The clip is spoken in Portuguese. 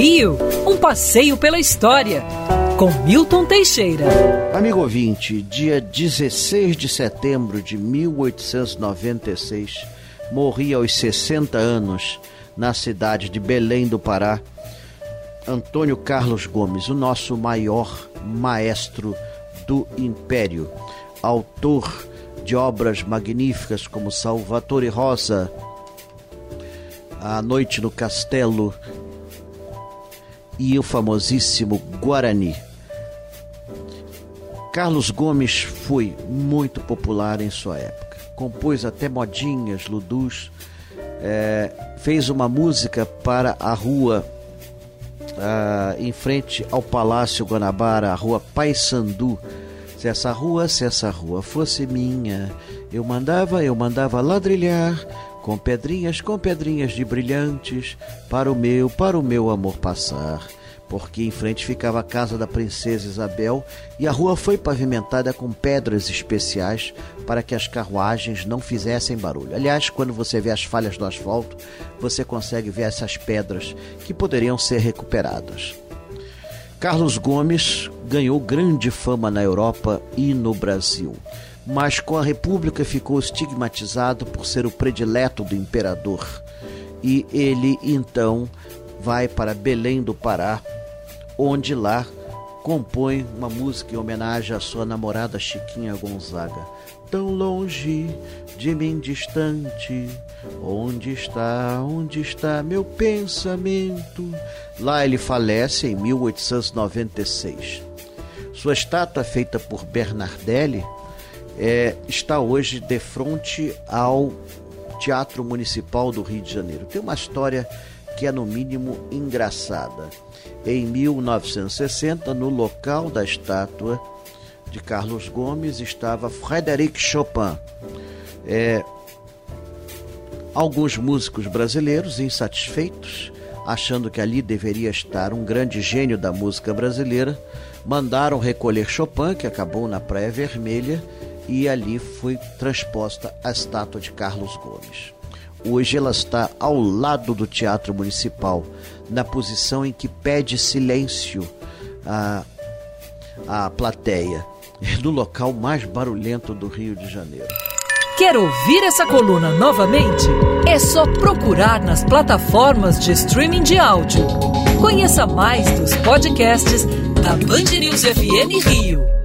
Rio, um passeio pela história, com Milton Teixeira. Amigo ouvinte, dia 16 de setembro de 1896, morria aos 60 anos, na cidade de Belém do Pará, Antônio Carlos Gomes, o nosso maior maestro do Império, autor de obras magníficas como Salvatore Rosa, A Noite no Castelo e o famosíssimo Guarani. Carlos Gomes foi muito popular em sua época. Compôs até modinhas, ludus, é, fez uma música para a rua ah, em frente ao Palácio Guanabara, a rua Paysandu. Se essa rua, se essa rua fosse minha, eu mandava, eu mandava ladrilhar com pedrinhas, com pedrinhas de brilhantes, para o meu, para o meu amor passar porque em frente ficava a casa da princesa Isabel e a rua foi pavimentada com pedras especiais para que as carruagens não fizessem barulho. Aliás, quando você vê as falhas do asfalto, você consegue ver essas pedras que poderiam ser recuperadas. Carlos Gomes ganhou grande fama na Europa e no Brasil, mas com a República ficou estigmatizado por ser o predileto do imperador. E ele então vai para Belém do Pará onde lá compõe uma música em homenagem à sua namorada Chiquinha Gonzaga. Tão longe de mim distante, onde está, onde está meu pensamento? Lá ele falece em 1896. Sua estátua, feita por Bernardelli, é, está hoje de frente ao Teatro Municipal do Rio de Janeiro. Tem uma história que é no mínimo engraçada. Em 1960, no local da estátua de Carlos Gomes estava Frédéric Chopin. É, alguns músicos brasileiros insatisfeitos, achando que ali deveria estar um grande gênio da música brasileira, mandaram recolher Chopin, que acabou na Praia Vermelha, e ali foi transposta a estátua de Carlos Gomes. Hoje ela está ao lado do Teatro Municipal, na posição em que pede silêncio à, à plateia, no local mais barulhento do Rio de Janeiro. Quer ouvir essa coluna novamente? É só procurar nas plataformas de streaming de áudio. Conheça mais dos podcasts da Band News FM Rio.